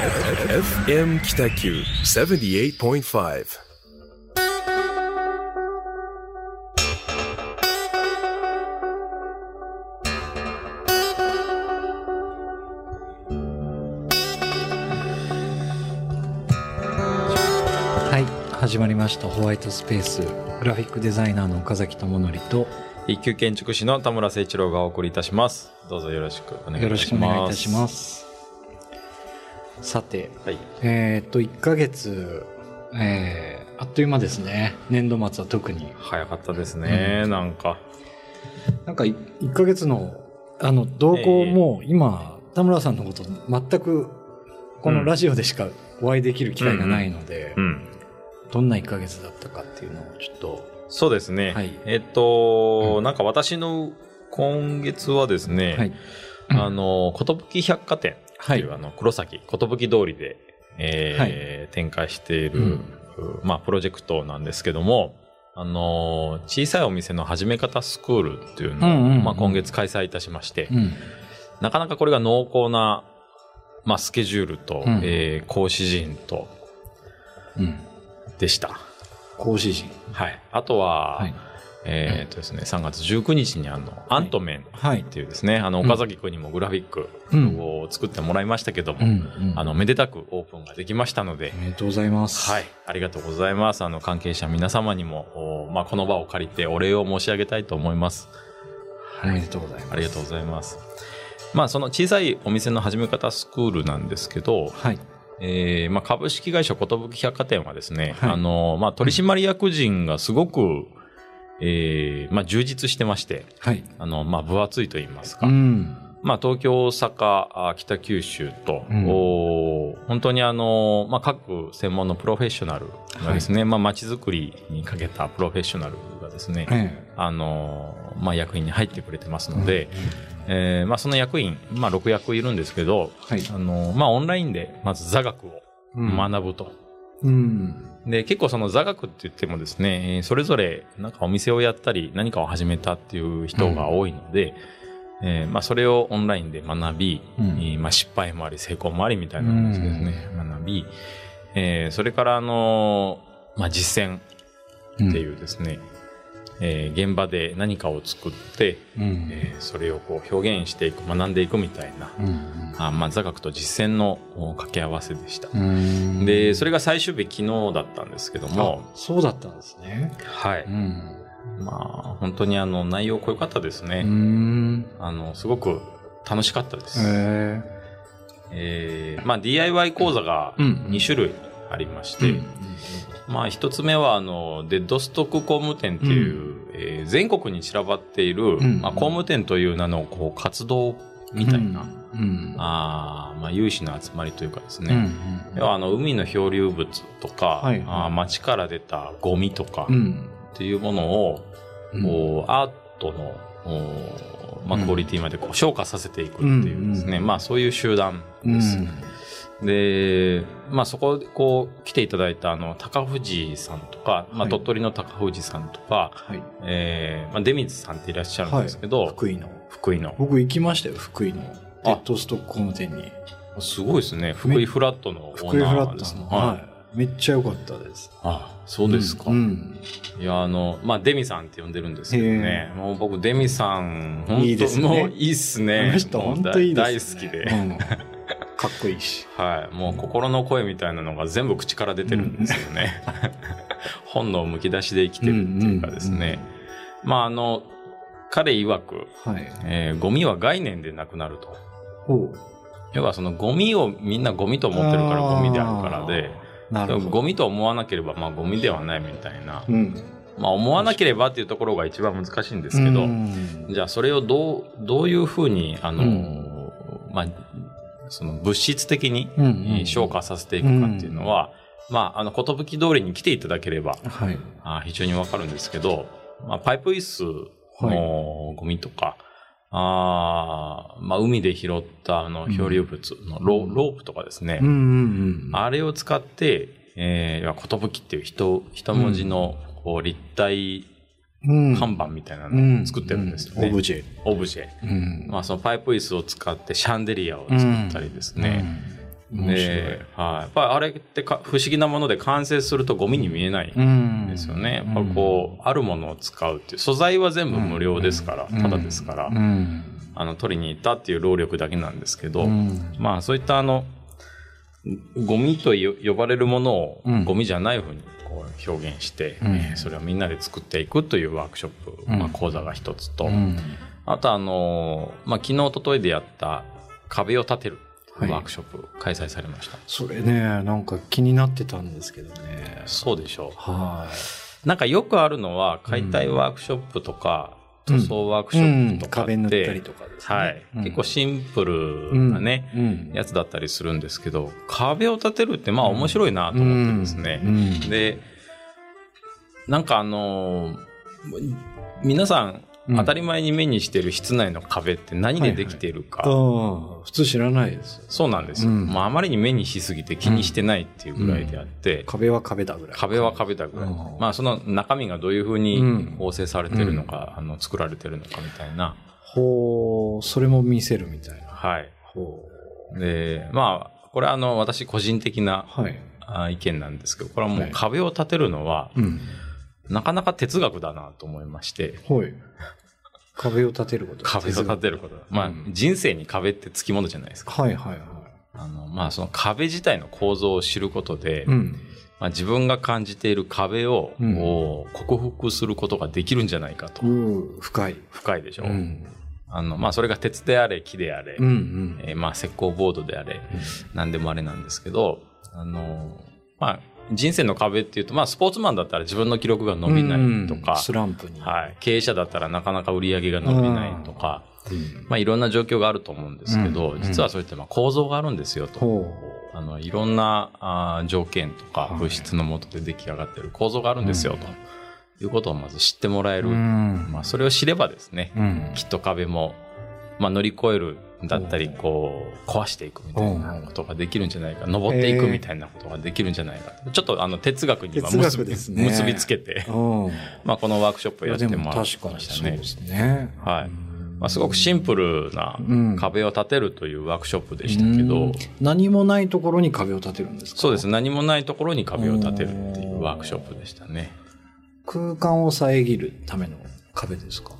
FM 北九78.5はい始まりました。ホワイトスペース。グラフィックデザイナーの岡崎智則と。一級建築士の田村誠一郎がお送りいたします。どうぞよろしくお願いいたします。さてはい。えーっと1ヶ月、えーあっという間ですね。年度末は特に。早かったですね、なんか。なんか1ヶ月のあの動向も今、田村さんのこと全くこのラジオでしかお会いできる機会がないので、うん。どんな1ヶ月だったかっていうのをちょっと。そうですね。はい。えっと、うん。なんか私の今月はですね、はい。あの、寿百貨店っていあの、黒崎、寿通りで、えー展開している、うん。まあ、プロジェクトなんですけども、あの、小さいお店の始め方スクールっていうのを、うんうんうん。まあ、今月開催いたしまして、うん。なかなかこれが濃厚な、まあ、スケジュールと、うん。えー講師陣と、うん。でした。講師陣。はい。あとは、はいえーっとですね、3月19日にあの、アントメンはいっていうですね、あの、うん岡崎くんにもグラフィックうんを作ってもらいましたけども、うんうんあの、めでたくオープンができましたのでお、めでとうございます。はい。ありがとうございます。あの、関係者皆様にも、おまあ、この場を借りてお礼を申し上げたいと思います。おめでとうございます。ありがとうございます。まあ、その小さいお店の始め方スクールなんですけど、はい。えーまあ、株式会社寿百貨店はですね、はいあの、まあ、取締役人がすごく、えーまあ、充実してまして、はい。あの、まあ、分厚いと言いますか、うん。まあ、東京、大阪、あ北九州と、うんお本当にあの、まあ、各専門のプロフェッショナルがですね、まあ、街づくりにかけたプロフェッショナルがですね、えあの、まあ、役員に入ってくれてますえので、えーまあ、その役員、まあ、6役いるんですけど、はい。あの、まあ、オンラインで、まず座学をうん学ぶと。うん。で、結構その座学って言ってもですね、えーそれぞれなんかお店をやったり何かを始めたっていう人が多いので、えーまあそれをオンラインで学び、うん。えーまあ失敗もあり成功もありみたいな感じですね、学び、えーそれからあのーまあ実践っていうですね、えー現場で何かを作って、うん。えーそれをこう表現していく、学んでいくみたいな、うん。あまあ座学と実践のお掛け合わせでした。うん。で、それが最終日昨日だったんですけども、あそうだったんですね。はい。ん。まあ、本当にあの、内容濃かったですね。うん。あの、すごく楽しかったです。ええーまあ、DIY 講座がうん2種類ありましえて、まあ、一つ目は、あの、デッドストック工務店っていう、えー全国に散らばっている、んまあ、工務店という名の、こう、活動みたいな、うん。あーまあ、有志の集まりというかですうん。ね、要はあの海の漂流物とか、はいあー街から出たゴミとかうん。っていうものを、うん。こうアートの、おまあ、うんクオリティまでこう昇華させていくっていうですね、うんまあそういう集団うんです。で、まあそこでこう来ていただいたあの高藤さんとか、まあはい鳥取の高藤さんとか、はい。えーまあ出水さんっていらっしゃるんですけど、福井の。福井の。僕行きましたよ、福井の。デッドストック工務店に。すごいですね。福井フラットのオーナー福井フラットの。はい。はい。めっちゃ良かったです。あ、そうですか。うん。いや、あの、まあ、デミさんって呼んでるんですけどね。もう僕、デミさん、本当いいですねもういいっすね。あの人もう本当いいです、ね。大好きで。うんかっこいいし。はい。もう心の声みたいなのが全部口から出てるんですよね。本能むき出しで生きてるっていうかですね。まあ、あの、彼曰く、はい。えーゴミは概念でなくなると。要はそのゴミをみんなゴミと思ってるからゴミであるからで、なるほど。ゴミと思わなければまあゴミではないみたいな。うん。まあ思わなければっていうところが一番難しいんですけど、うんじゃあそれをどう、どういうふうに、あの、うんまあ、その物質的に、うんうん。えー消化させていくかっていうのは、まあ、あの、寿通りに来ていただければ、はい。あ非常にわかるんですけど、まあ、パイプ椅子のゴミとか、あーまあ、海で拾ったあの漂流物のロ,、ロープとかですね、うんうんうん。あれを使って、えー、っていう一一文字のこう立体うん看板みたいなのを作ってるんですよね。オブジェ。オブジェ。うんまあ、そのパイプ椅子を使ってシャンデリアを作ったりですね。で、はい。やっぱりあれってか不思議なもので完成するとゴミに見えないうんんですよね。やっぱこう、あるものを使うっていう、素材は全部無料ですから、うんただですから、うんあの、取りに行ったっていう労力だけなんですけど、うんまあそういったあの、ゴミとよ呼ばれるものをうんゴミじゃないふうにこう表現して、うん。えーそれをみんなで作っていくというワークショップ、うん。まあ講座が一つと、うん。あとあのーまあ昨日、一昨日でやった壁を立てるはいワークショップ開催されました。それねなんか気になってたんですけどね。そうでしょはう。なんかよくあるのは解体ワークショップとか、うん塗装ワークショップとかって、壁塗ったりとかですねはい、うん結構シンプルなね、うんやつだったりするんですけど、壁を立てるってまあ面白いなと思ってですね。うんで、なんかあのー皆さん当たり前に目にしてる室内の壁って何でできているか、ああ普通知らないですそうなんですよ、うん。まあ、あまりに目にしすぎて気にしてないっていうぐらいであって、壁は壁だぐらい。壁は壁だぐらい、うん。まあその中身がどういうふうにうん。構成されてるのか、あの作られてるのかみたいな、ほうそれも見せるみたいな。はい。ほでまあこれはあの私個人的なうはい。あ意見なんですけどこれはもはい。う壁を立てるのは、うん。なかなか哲学だなと思いまして。はい壁を立てること。壁を立てること。まあ、うん人生に壁ってつきものじゃないですか。はいはいはい。あのまあその壁自体の構造を知ることで、うん。まあ、自分が感じている壁を、うん。克服することができるんじゃないかと。うん。深い。深いでしょ。うん。あの、まあ、それが鉄であれ、木であれ、うんうん。えーまあ、石膏ボードであれ、なん。でもあれなんですけど、あの、まあ、人生の壁っていうと、まあ、スポーツマンだったら自分の記録が伸びないとか、うんスランプに。はい、経営者だったらなかなか売り上げが伸びないとか、うん。まあ、いろんな状況があると思うんですけど、うん。実はそれってまあ構造があるんですよと。ほあの、いろんなあー条件とかはい。物質のもとで出来上がっている構造があるんですよ、と。いうことをまず知ってもらえうる。うん。まあ、それを知ればですね、うん。きっと壁も、まあ、乗り越えるだったり、こう、壊していくみたいなことができるんじゃないか、登っていくみたいなことができるんじゃないか。ちょっとあの、哲学に今哲結び,、ね結びつけて、うんまあ、このワークショップをやってももらい確かましたねにそうで。すねはい。まあ、すごくシンプルなうん壁を立てるというワークショップでしたけど、うん何もないところに壁を立てるんですか？そうです。何もないところに壁を立てるっていうワークショップでしたね。空間を遮るための壁ですか？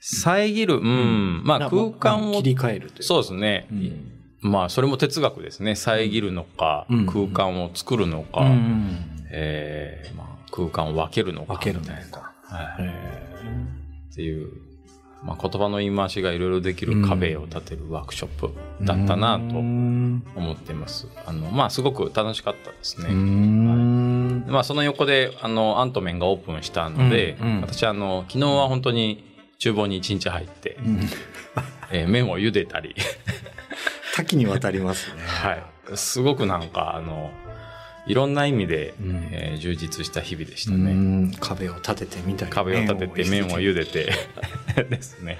遮る、うん、まあな空間を。切、り替えるという。そうですね。うん。まあそれも哲学ですね。遮るのか、うん。空間を作るのか、うんえーまあ、空間を分けるのか。分けるのか。はい。へっていう、まあ言葉の言い回しがいろいろできる壁を立てるワークショップだったなとうん。思っています。あの、まあすごく楽しかったですうね。ん。まあその横で、あの、アントメンがオープンしたので、うんうん。私あの、昨日は本当に厨房に一日入って、うんえー麺を茹でたり、多岐にわたりますねはい。すごくなんか、あの、いろんな意味で、うんえー充実した日々でしたうね。ん壁を立ててみたり壁を立てて麺を茹でて ですね。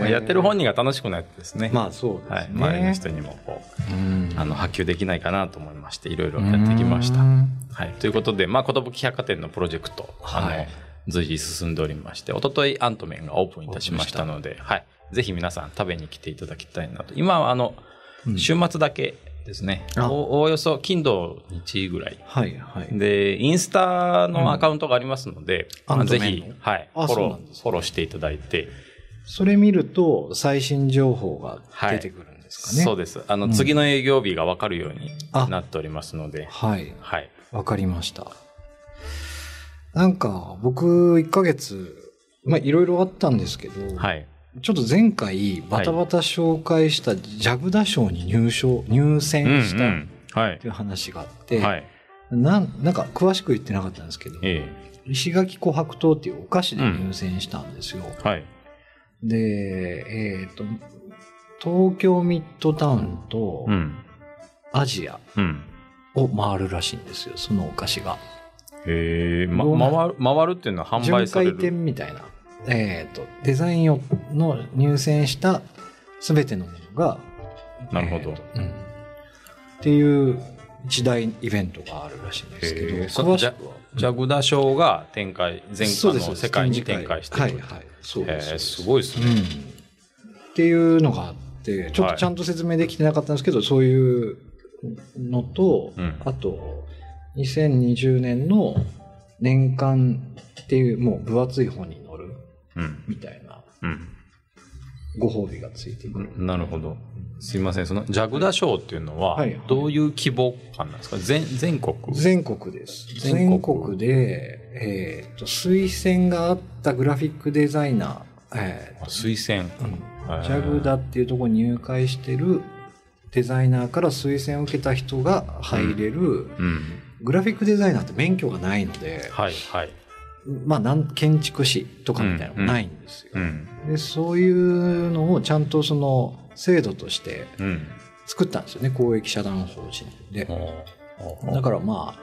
まあやってる本人が楽しくなってですね。まあそうですね、はい。周りの人にもこう、うんあの、波及できないかなと思いまして、いろいろやってきました。うんはい。ということで、まあ、寿百貨店のプロジェクト、あの、はい随時進んでおりまして、一昨日アントメンがオープンいたしましたので、はい。ぜひ皆さん食べに来ていただきたいなと。今はあの、うん。週末だけですね。あ。おおおよそ金土日ぐらい。はいはい。で、インスタのアカウントがありますので、うん。まあぜひ、はい、フあォローフォローしていただいて、それ見ると最新情報が出てくるんですかね。そうです。あの、うん。次の営業日がわかるようにあ。なっておりますので、はい。はい。わかりました。なんか、僕、1ヶ月、まあ、いろいろあったんですけど、はい。ちょっと前回、バタバタ紹介したジャグダ賞に入賞、入選したっうんうんはいて。いう話があって、はい。なんなんか詳しく言ってなかったんですけど、え石垣琥珀糖っていうお菓子で入選したんですよ。えはい。で、えっ、と、東京ミッドタウンとうん。アジアうん。を回るらしいんですよ、そのお菓子が。へえ、ま、回る、回るっていうのは販巡回売される？展みたいな、えっ、と、デザインをの入選したすべてのものが、なるほどえーとうんっていう一大イベントがあるらしいんですけど、詳しくは。ジャグダ賞が展開、全国の世界に展開していく。はいす。ごいですね。うん。っていうのがあって、ちょっとちゃんと説明できてなかったんですけど、そういうのと、うんあと、2020年の年間っていう、もう分厚い本に載るうん。みたいなうん。ご褒美がついてくる。なるほど。すいません。その、ジャグダ賞っていうのははいはい、どういう規模感なんですか？全、全国？全国です。全全国国で、えっ、と、推薦があったグラフィックデザイナー、えあ推薦。ーうんジャグダっていうところに入会してるデザイナーから推薦を受けた人が入れる、うん。グラフィックデザイナーって免許がないので、はい、はい。まあ、なん建築士とかみたいなのがないんですよ。うん。でそういうのをちゃんとその制度としてうん。作ったんですよね公益社団法人で。だからまあ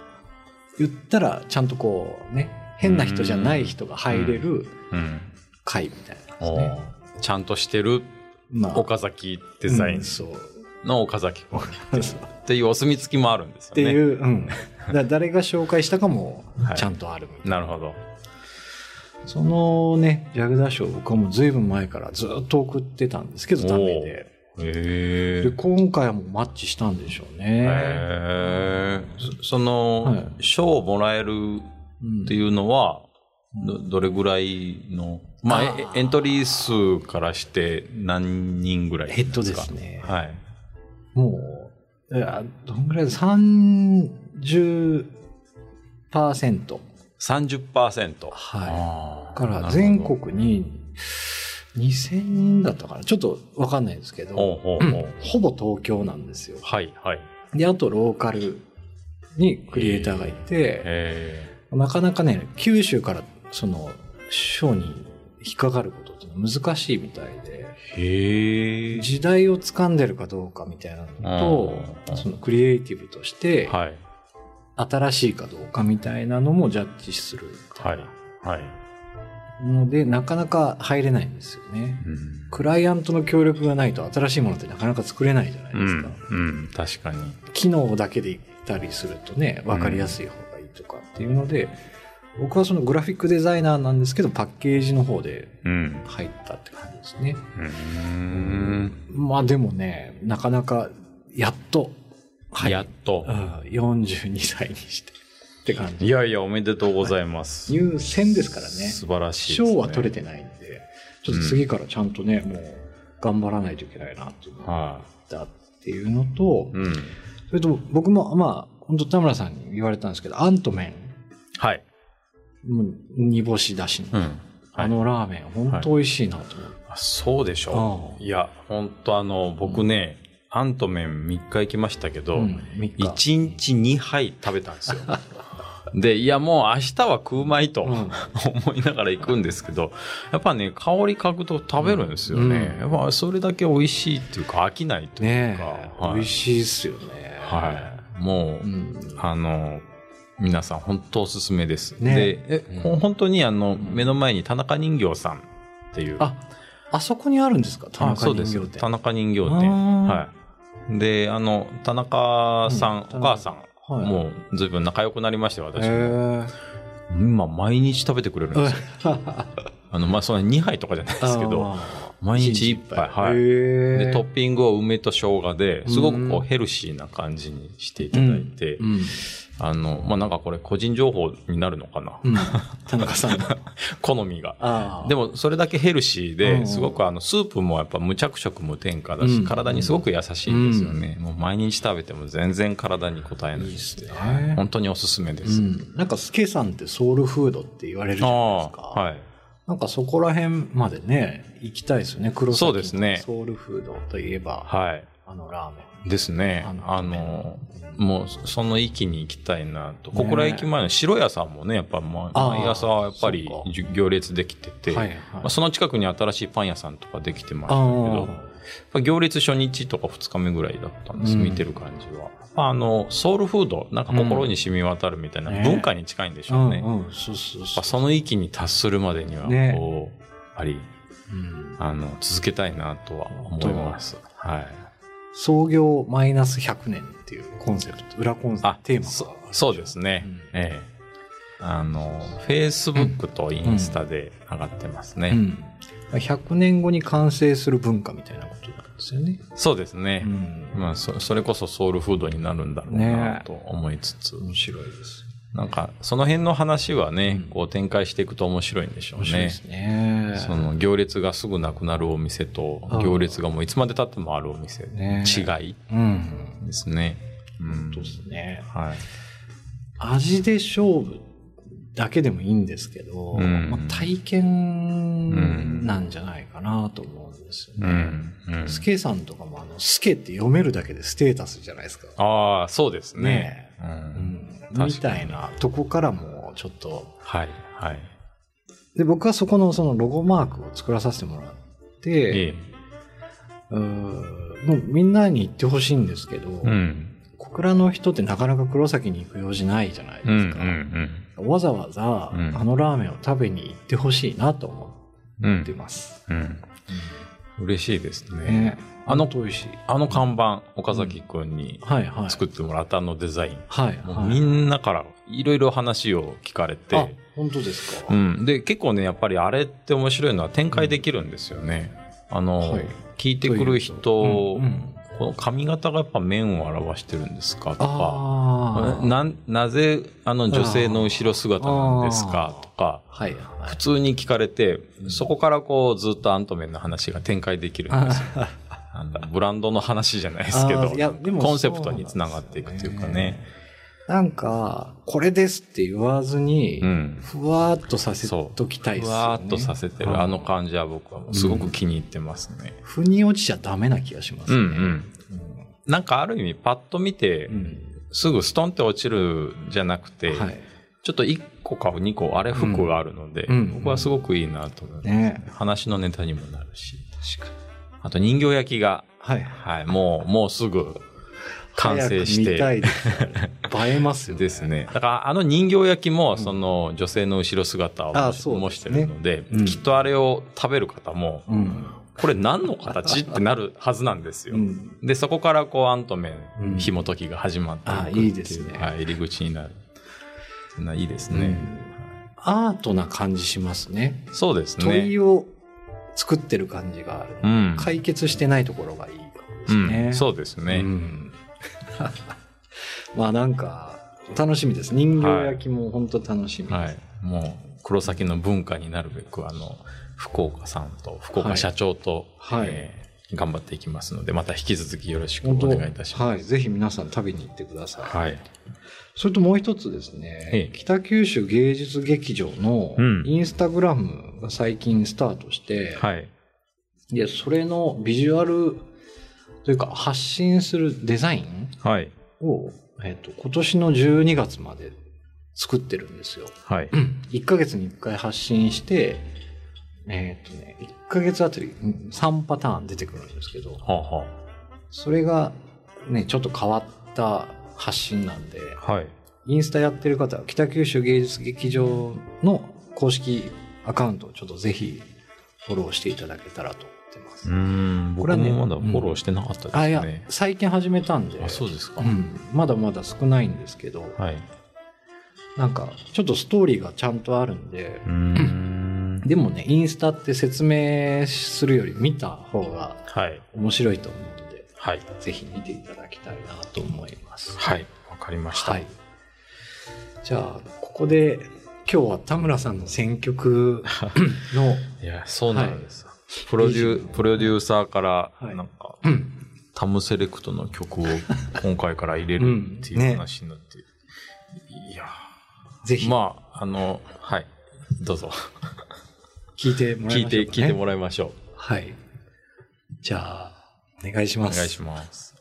言ったらちゃんとこうね変な人じゃない人が入れるうん。会みたいなね。ーちゃんとしてるまあ岡崎デザインうんそうの岡崎 っていうお墨付きもあるんですよね。っていう、うん、だ誰が紹介したかもはい。ちゃんとあるみたいな、なるほど。そのねジャグダー賞僕はもうずいぶん前からずっと送ってたんですけどダメで。へで今回はもうマッチしたんでしょうね、え。そその、はい。賞をもらえるうんっていうのは、どどれぐらいの、まあ、あエントリー数からして何人ぐらいヘッドでかすね。はい。もう、いやどんぐらい ?30%。30%。はい。いから全国に2000人だったかな？ちょっとわかんないですけど、ほぼ東京なんですよ。はい、はい。で、あとローカルにクリエイターがいて、えなかなかね、九州からその賞に引っかかることって難しいみたいで、ー、へえ。時代を掴んでるかどうかみたいなのうんと、そのクリエイティブとして、はい。新しいかどうかみたいなのもジャッジするみたはいい。はい。なので、なかなか入れないんですよね。うんクライアントの協力がないと新しいものってなかなか作れないじゃないですか。うん、うん、確かに。機能だけで言ったりするとね、わかりやすい方がいいとかっていうので、僕はそのグラフィックデザイナーなんですけど、パッケージの方でうん。入ったって感じですね。うーん。まあでもね、なかなかやっと、はい、やっとう。ん、42歳にしてって感じ。いやいや、おめでとうございます。入選ですからね。素晴らしいね。賞は取れてないんで、ちょっと次からちゃんとね、もう頑張らないといけないなっていうのっていうのと、い。うん。それと僕もまあ、本当田村さんに言われたんですけど、アントメはい。ン、もう煮干しだしの、うん。あのラーメン、本当美味しいなと思って。あそうでしょう。いや、本当あの、僕ね、アントメン3日行きましたけど、うん三日1日2杯食べたんですよ。で、いや、もう明日は食うまいとうん思いながら行くんですけど、やっぱね、香り嗅ぐと食べるんですよね。うんやっぱそれだけ美味しいっていうか、飽きないというねか、え、はい美味しいっすよね。はい。もう、うん。あの、皆さん本当おすすめです。ねで、え、うんほ本当にあの、目の前に田中人形さんっていう。あ、あそこにあるんですか？田あ中そうですよ。人形店田中人形あ店。ーはい。で、あの、田中さん、うんお母さん、はいもう随分仲良くなりまして、私も。へ今、毎日食べてくれるんですよ。あの、まあ、そんな2杯とかじゃないですけど、毎日1杯。はい。で、トッピングを梅と生姜で、すごくこうんうヘルシーな感じにしていただいて、うん。あの、まあ、なんかこれ個人情報になるのかな？うん。田中さんの。好みが。でも、それだけヘルシーうんで、すごくあの、スープもやっぱ無着色無添加だし、うん体にすごく優しいんですよね。もう毎日食べても全然体に応えない。いいですね。本当におすすめでうす。ん。なんか、スケさんってソウルフードって言われるじゃないですか。はい。なんかそこら辺までね、行きたいですよね。黒崎そうですねソウルフードといえば、はい。あのラーメン。ですね。あのもうその域に行きたいなと。ね小倉駅前の白屋さんもね、やっぱ毎朝やっぱり行列できてて、はいはいまあ、その近くに新しいパン屋さんとかできてましたけあど、行列初日とか2日目ぐらいだったんです、うん見てる感じは。まああの、ソウルフード、なんか心に染み渡るみたいなね文化に近いんでしあ。ょうね。その域に達するまでには、ねこう、やっぱり、うんあの、続けたいなとは思います。はい。創業マイナス100年っていうコンセプト、裏コンセプあト、テーマがそそうですね。うんええ。あの、Facebook とインスタで上がってますね。うん。100年後に完成する文化みたいなことなんでですよね。そうですね。うん。まあそ、それこそソウルフードになるんだろうなと思いつつ、面白いです。なんか、その辺の話はね、うんこう展開していくと面白いんでしょうね。ね。その行列がすぐなくなるお店と行列がもういつまで経ってもあるお店、ね違いうん。ですね。うんそうですね。はい。味で勝負だけでもいいんですけど、うんまあ、体験なんじゃないかなと思うんですようね。ん。うんスケさんとかもあの、スケって読めるだけでステータスじゃないですか。ああ、そうですねね。う。うんみたいなとこからもちょっと。はい。はい。で、僕はそこのそのロゴマークを作らさせてもらって、ええ。うーんもうみんなに言ってほしいんですけど、うん。小倉の人ってなかなか黒崎に行く用事ないじゃないうん。うですか。ん。わざわざ、うんあのラーメンを食べに行ってほしいなと思うん。ってます。うん。嬉しいですね。ねあの。あの看板、岡崎くんにはいはい。作ってもらったあのデザイン。はいはい。みんなからいろいろ話を聞かれあて、、本当ですか、うん。で、結構ね、やっぱりあれって面白いのは展開できるんですよね。あの、はい聞いてくる人、うんうんこの髪型がやっぱ面を表してるんですか？とか。な、なぜあの女性の後ろ姿なんですか？とか、はいはい普。通に聞かれて、そこからこうずっとアントメンの話が展開できるんですよ。あのブランドの話じゃないですけどコンセプトにつながっていくというかね。なんか、これですって言わずに、うん。ふわーっとさせそう。ときたいですよね。ふわーっとさせてるあの感じは僕はすごく気に入ってますね。腑に落ちちゃダメな気がしますうんね。うん。なんかある意味パッと見てう、ん。すぐストンって落ちるじゃなくて、はい。ちょっと1個か2個あれ服があるので、うんうん僕はすごくいいなと思います、ね話のネタにもなるし。確かに。あと人形焼きが、はい。はい、もう、もうすぐ完成し早く見たて。いですよね。映えますよね。ですね。だから、あの人形焼きも、その女性の後ろ姿を模してるので、うんきっとあれを食べる方も、うん。これ何の形ってなるはずなんですよ。うん。で、そこからこう、アントメうんン、紐解きが始まっていくあっていういいですねはい、入り口になる。いいですね。アートな感じしますね。そうです問ね。いを作ってる感じがある。うん。解決してないところがいいかもですね。うん、そうですね。うん まあなんか、楽しみです。人形焼きも本当楽しみです。はい。もう、黒崎の文化になるべく、あの、福岡さんと、福岡社長と、はいえー頑張っていきますので、また引き続きよろしくお願いいたします。はい。ぜひ皆さん食べに行ってください。はい。それともう一つですね、ええ北九州芸術劇場のうんインスタグラムが最近スタートして、はい。で、それのビジュアルというか発信するデザインはい。を、えっと今年の12月まで作ってるんですよ。はい。1ヶ月に1回発信して、えっとね、1ヶ月あたりうん3パターン出てくるんですけど、はあはそれがね、ちょっと変わった発信なんで、あ。はい。インスタやってる方は北九州芸術劇場の公式アカウントをちょっとぜひフォローしていただけたらと思ってます。うーん。僕これはねもまだフォローしてなかったですね。あ、いや、最近始めたんで、あ、そうですか。うん、まだまだ少ないんですけど、はい。なんかちょっとストーリーがちゃんとあるんでん。でもね、インスタって説明するより見た方がはい。面白いと思うので、はい。ぜひ見ていただきたいなと思います。はい。わかりました。はい。じゃあ、ここで今日は田村さんの選曲の、いや、そうなんです。プロデュー、プロデューサーから、はいなんか、うんタムセレクトの曲を今回から入れるっていう話になって、いやぜひまあ、あの、はい。どうぞ。聞いてもらい聞いて、ましょうか、ね。聞いてもらいましょう。はい。じゃあ、お願いします。お願いします。